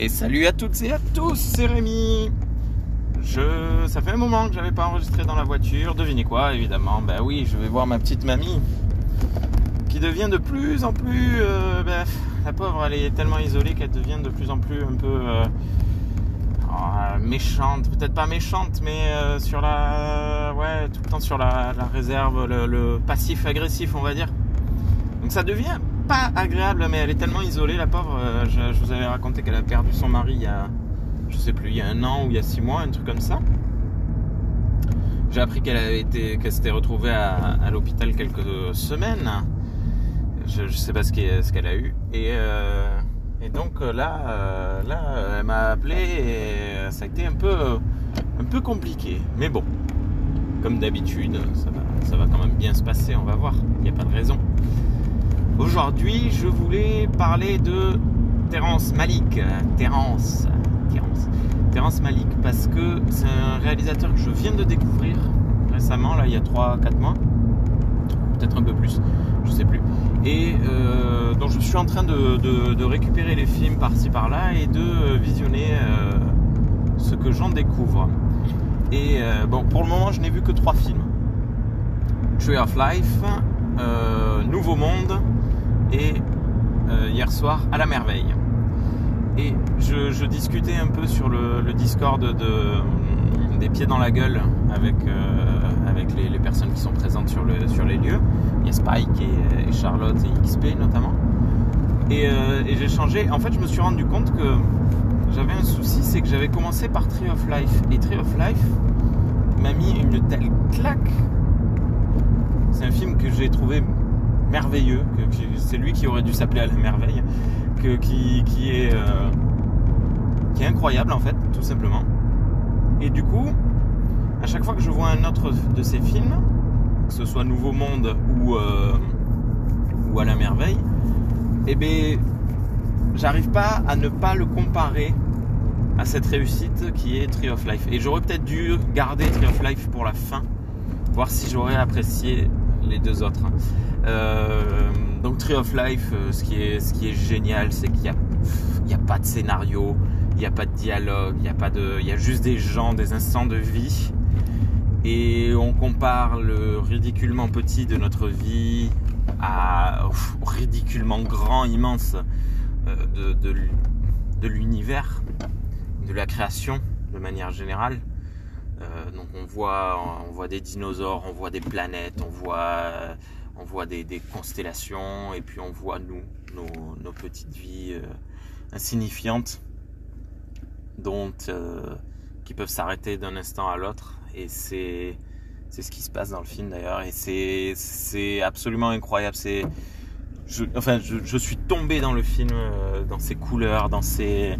Et salut à toutes et à tous, c'est Rémi. Je, ça fait un moment que j'avais pas enregistré dans la voiture. Devinez quoi, évidemment. Ben oui, je vais voir ma petite mamie qui devient de plus en plus. euh, ben, la pauvre, elle est tellement isolée qu'elle devient de plus en plus un peu euh, oh, méchante. Peut-être pas méchante, mais euh, sur la, ouais, tout le temps sur la, réserve, le passif agressif, on va dire. Donc ça devient pas agréable, mais elle est tellement isolée, la pauvre. Euh, je, vous avais raconté qu'elle a perdu son mari il y a, je sais plus, il y a un an ou il y a six mois, un truc comme ça. J'ai appris qu'elle avait été, qu'elle s'était retrouvée à, l'hôpital quelques semaines. Je, sais pas ce qu'elle a eu. Et, euh, donc euh, là, là, elle m'a appelé et ça a été un peu, un peu compliqué. Mais bon, comme d'habitude, ça va quand même bien se passer. On va voir. Il n'y a pas de raison. Aujourd'hui, je voulais parler de Terence Malik. Terence, Terence, Terence Malik, parce que c'est un réalisateur que je viens de découvrir récemment, là, il y a 3-4 mois, peut-être un peu plus, je sais plus. Et euh, donc, je suis en train de, récupérer les films par-ci par-là et de visionner euh, ce que j'en découvre. Et euh, bon, pour le moment, je n'ai vu que trois films. Tree of Life, Nouveau Monde et euh, hier soir à la merveille. Et je, discutais un peu sur le, Discord de, des pieds dans la gueule avec, euh, avec les, personnes qui sont présentes sur, le, sur les lieux. Il y a Spike et, Charlotte et XP notamment. Euh, et j'ai changé. En fait, je me suis rendu compte que j'avais un souci, c'est que j'avais commencé par Tree of Life. Et Tree of Life m'a mis une telle claque. C'est un film que j'ai trouvé merveilleux, c'est lui qui aurait dû s'appeler à la merveille, euh, qui est incroyable en fait, tout simplement. Et du coup, à chaque fois que je vois un autre de ces films, que ce soit Nouveau Monde ou, euh, à la merveille, eh ben, j'arrive pas à ne pas le comparer à cette réussite qui est Tree of Life. Et j'aurais peut-être dû garder Tree of Life pour la fin, voir si j'aurais apprécié les deux autres. Euh, donc Tree of Life, euh, ce qui est, ce qui est génial, c'est qu'il n'y a, a pas de scénario, il n'y a pas de dialogue, il y a pas de, il y a juste des gens, des instants de vie, et on compare le ridiculement petit de notre vie à ridiculement grand, immense euh, de, de, l'univers, de la création de manière générale. Donc on voit, on voit des dinosaures, on voit des planètes, on voit, on voit des, constellations, et puis on voit nous, nos, petites vies euh, insignifiantes, dont euh, qui peuvent s'arrêter d'un instant à l'autre. Et c'est ce qui se passe dans le film d'ailleurs, et c'est absolument incroyable. C'est je, enfin, je, je suis tombé dans le film, euh, dans ses couleurs, dans ses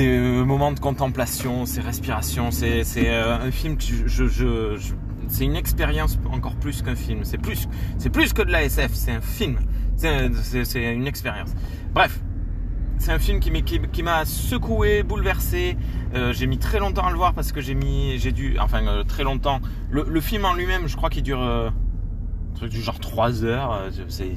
moments de contemplation, ces respirations, c'est un film que je- c'est une expérience encore plus qu'un film. C'est plus c'est plus que de la SF, c'est un film. C'est un- c'est c'est une expérience. Bref, c'est un film qui m'a secoué, bouleversé. Euh, j'ai mis très longtemps à le voir parce que j'ai mis j'ai dû enfin euh, très longtemps. Le, film en lui-même, je crois qu'il dure euh, un truc du genre 3 heures, euh, c'est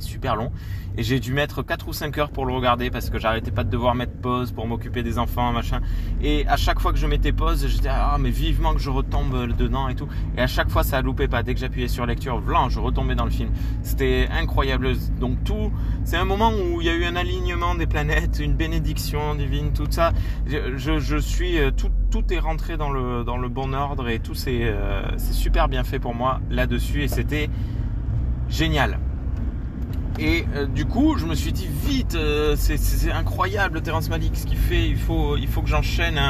super long. Et j'ai dû mettre 4 ou 5 heures pour le regarder parce que j'arrêtais pas de devoir mettre pause pour m'occuper des enfants, machin. Et à chaque fois que je mettais pause, j'étais ah mais vivement que je retombe dedans et tout. Et à chaque fois ça loupait pas. Dès que j'appuyais sur lecture, blanc, je retombais dans le film. C'était incroyable. Donc tout, c'est un moment où il y a eu un alignement des planètes, une bénédiction divine, tout ça. Je, je, je suis euh, tout, tout est rentré dans le dans le bon ordre et tout c'est euh, c'est super bien fait pour moi là-dessus et c'était génial. Et euh, du coup, je me suis dit vite, euh, c'est- incroyable Terrence Malick ce qu'il fait. Il faut, il faut que j'enchaîne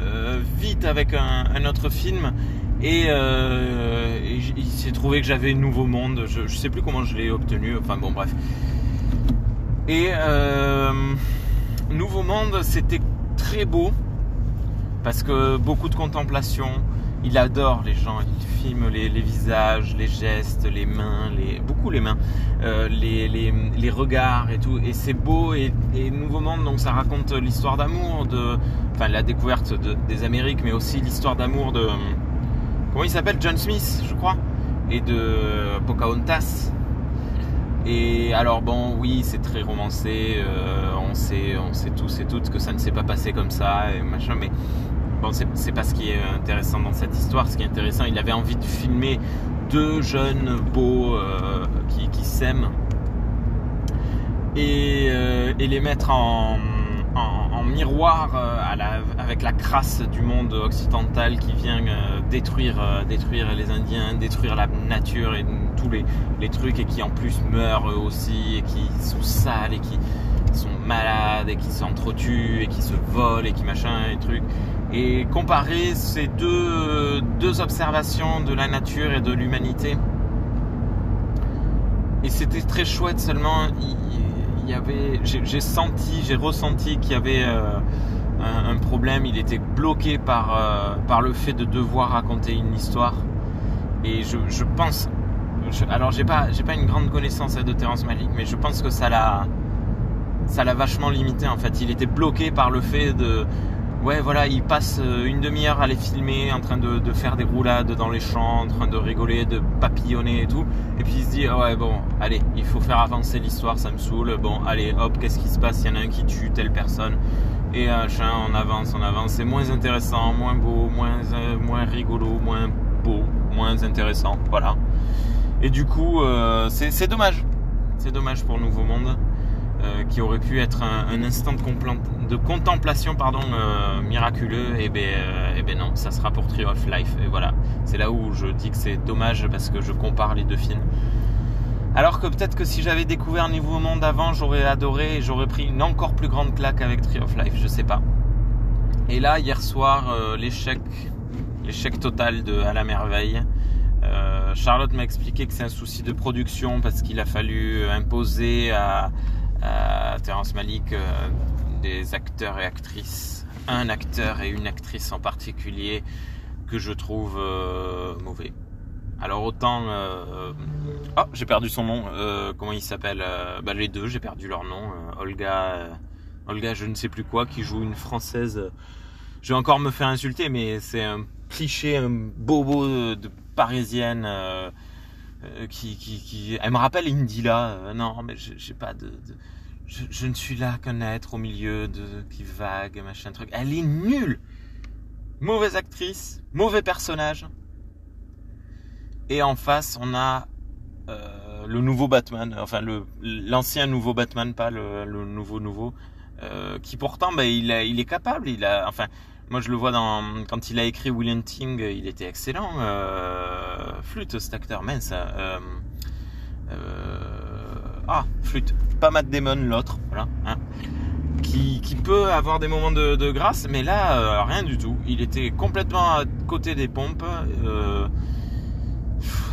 euh, vite avec un, autre film. Et, il s'est trouvé que j'avais Nouveau Monde. Je, je sais plus comment je l'ai obtenu. Enfin bon, bref. Et Nouveau Monde, c'était très beau parce que beaucoup de contemplation. Il adore les gens, il filme les, visages, les gestes, les mains, beaucoup les mains, euh, les, regards et tout. Et c'est beau et, Nouveau Monde, donc ça raconte l'histoire d'amour de, enfin la découverte de- des Amériques, mais aussi l'histoire d'amour de, comment il s'appelle, John Smith, je crois, et de Pocahontas. Et alors bon, oui, c'est très romancé. euh, on sait, on sait tous et toutes que ça ne s'est pas passé comme ça et machin, mais bon, c'est pas ce qui est intéressant dans cette histoire. Ce qui est intéressant, il avait envie de filmer deux jeunes beaux qui, qui s'aiment et, et, les mettre en, miroir euh, avec la crasse du monde occidental qui vient euh, détruire, euh, détruire les Indiens, détruire la nature et tous les, trucs et qui en plus meurent eux aussi et qui sont sales et qui sont malades et qui s'entretuent et qui se volent et qui machin et trucs. Et comparer ces deux, deux observations de la nature et de l'humanité. Et c'était très chouette seulement y avait, j'ai senti, j'ai ressenti qu'il y avait euh, un, problème. Il était bloqué par, euh, par le fait de devoir raconter une histoire. Et je, pense, alors j'ai pas, j'ai pas une grande connaissance de Terrence Malick, mais je pense que ça l'a, ça l'a vachement limité en fait. Il était bloqué par le fait de ouais, voilà, il passe euh, une demi-heure à les filmer, en train de, faire des roulades dans les champs, en train de rigoler, de papillonner et tout. Et puis il se dit, ah ouais, bon, allez, il faut faire avancer l'histoire, ça me saoule. Bon, allez, hop, qu'est-ce qui se passe? Il y en a un qui tue telle personne. Et chien, on avance, on avance. C'est moins intéressant, moins beau, moins, euh, moins rigolo, moins beau, moins intéressant. Voilà. Et du coup, euh, c'est dommage. C'est dommage pour Nouveau Monde. Euh, qui aurait pu être un, instant de, contemplation pardon, euh, miraculeux, et eh ben, euh, eh ben non, ça sera pour Tree of Life. Et voilà, c'est là où je dis que c'est dommage parce que je compare les deux films. Alors que peut-être que si j'avais découvert Nouveau Monde avant, j'aurais adoré et j'aurais pris une encore plus grande claque avec Tree of Life, je sais pas. Et là, hier soir, l'échec, l'échec total de À la merveille. Charlotte m'a expliqué que c'est un souci de production parce qu'il a fallu imposer à, Terence Malik, euh, des acteurs et actrices, un acteur et une actrice en particulier que je trouve euh, mauvais. Alors autant, oh j'ai perdu son nom, comment il s'appelle bah, Les deux, j'ai perdu leur nom. Olga, Olga, je ne sais plus quoi, qui joue une française. Je vais encore me faire insulter, mais c'est un cliché, un bobo de, parisienne. Euh, qui, qui, qui, elle me rappelle Indila. Euh, non, mais j'ai pas de, je, je, ne suis là qu'un être au milieu de qui vague, machin truc. Elle est nulle. Mauvaise actrice, mauvais personnage. Et en face, on a euh, le nouveau Batman, enfin le l'ancien nouveau Batman, pas le, le nouveau nouveau, qui pourtant, ben, il, il est capable. Il a, enfin, moi, je le vois dans quand il a écrit William Ting, il était excellent. Euh, flûte, cet acteur, mince. Euh, euh, ah, flûte. Pas Matt Damon, l'autre, voilà. Hein, qui, peut avoir des moments de, grâce, mais là, euh, rien du tout. Il était complètement à côté des pompes. Euh,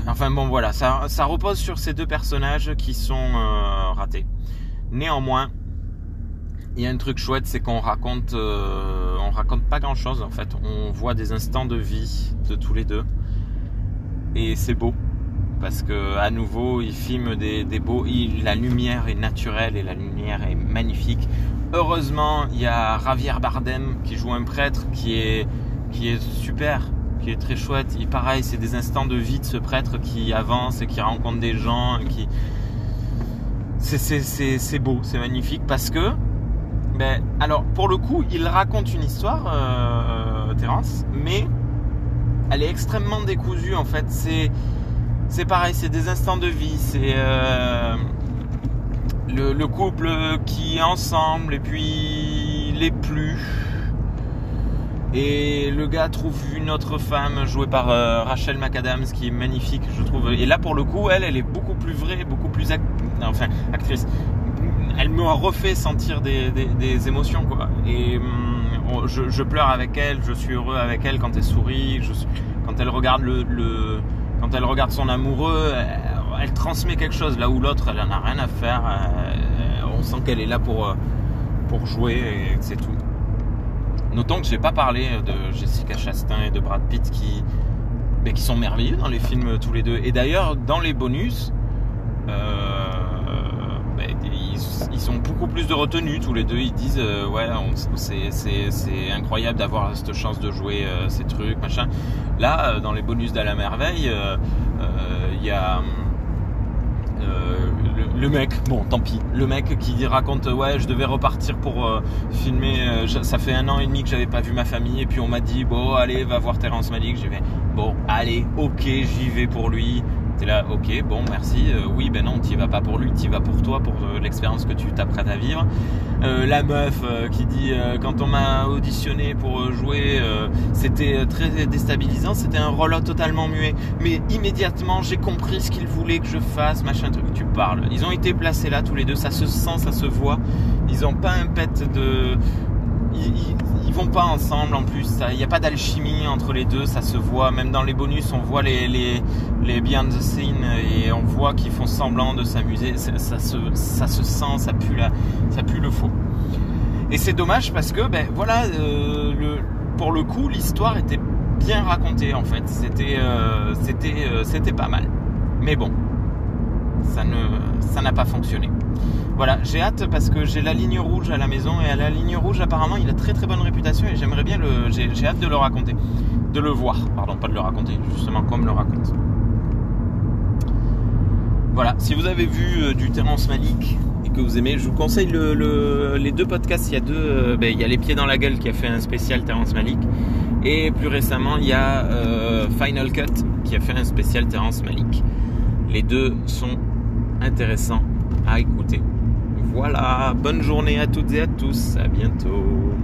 enfin bon, voilà, ça, repose sur ces deux personnages qui sont ratés. Néanmoins, il y a un truc chouette, c'est qu'on raconte, euh, on raconte pas grand chose en fait. On voit des instants de vie de tous les deux, et c'est beau parce que à nouveau, il filme des, des beaux. la lumière est naturelle et la lumière est magnifique. Heureusement, il y a Javier Bardem qui joue un prêtre qui est qui est super, qui est très chouette. Il pareil, c'est des instants de vie de ce prêtre qui avance et qui rencontre des gens, qui c'est beau, c'est magnifique parce que alors, pour le coup, il raconte une histoire, euh, Terence, mais elle est extrêmement décousue en fait. C'est, c'est pareil, c'est des instants de vie, c'est euh, le, couple qui est ensemble et puis les plus. Et le gars trouve une autre femme jouée par euh, Rachel McAdams qui est magnifique, je trouve. Et là, pour le coup, elle, elle est beaucoup plus vraie, beaucoup plus enfin actrice, elle me refait sentir des, émotions quoi. Et hum, je, pleure avec elle, je suis heureux avec elle quand elle sourit, quand elle regarde le, quand elle regarde son amoureux, elle, transmet quelque chose là où l'autre elle en a rien à faire. Euh, on sent qu'elle est là pour euh, pour jouer et c'est tout. Notons que j'ai pas parlé de Jessica Chastain et de Brad Pitt qui mais qui sont merveilleux dans les films tous les deux. Et d'ailleurs dans les bonus. Euh, ils, ont beaucoup plus de retenue tous les deux. Ils disent euh, ouais, c'est incroyable d'avoir cette chance de jouer euh, ces trucs, machin. Là, euh, dans les bonus d'à la merveille, il y a le mec, bon, tant pis. Le mec qui raconte, ouais, je devais repartir pour filmer. ça fait un an et demi que j'avais pas vu ma famille, et puis on m'a dit, bon, allez, va voir Terrence Malick. J'ai fait, bon, allez, ok, j'y vais pour lui. T'es là, ok, bon, merci. Euh, oui, ben non, t'y vas pas pour lui, t'y vas pour toi, pour euh, l'expérience que tu t'apprêtes à vivre. Euh, la meuf qui dit, quand on m'a auditionné pour jouer, c'était très déstabilisant, c'était un rôle totalement muet. Mais immédiatement, j'ai compris ce qu'il voulait que je fasse, machin truc. Tu parles. Ils ont été placés là tous les deux, ça se sent, ça se voit. Ils ont pas un pet de. Ils, ils- vont pas ensemble en plus. Il n'y a pas d'alchimie entre les deux, ça se voit. Même dans les bonus, on voit les, les, les behind the scenes et on voit qu'ils font semblant de s'amuser. Ça, se, ça se sent, ça pue, la, ça pue le faux. Et c'est dommage parce que, ben voilà, euh, pour le coup, l'histoire était bien racontée en fait. C'était, euh, euh, c'était pas mal. Mais bon, ça ne, ça n'a pas fonctionné. Voilà, j'ai hâte parce que j'ai la ligne rouge à la maison et à la ligne rouge apparemment il a très très bonne réputation et j'aimerais bien le, j'ai, hâte de le raconter, de le voir, pardon, pas de le raconter, justement comme le raconte. Voilà, si vous avez vu euh, du Terrence Malick et que vous aimez, je vous conseille le- le- les deux podcasts. Il y a deux, euh, ben, il y a Les Pieds dans la Gueule qui a fait un spécial Terrence Malick et plus récemment il y a euh, Final Cut qui a fait un spécial Terrence Malick. Les deux sont intéressants à écouter. Voilà, bonne journée à toutes et à tous, à bientôt.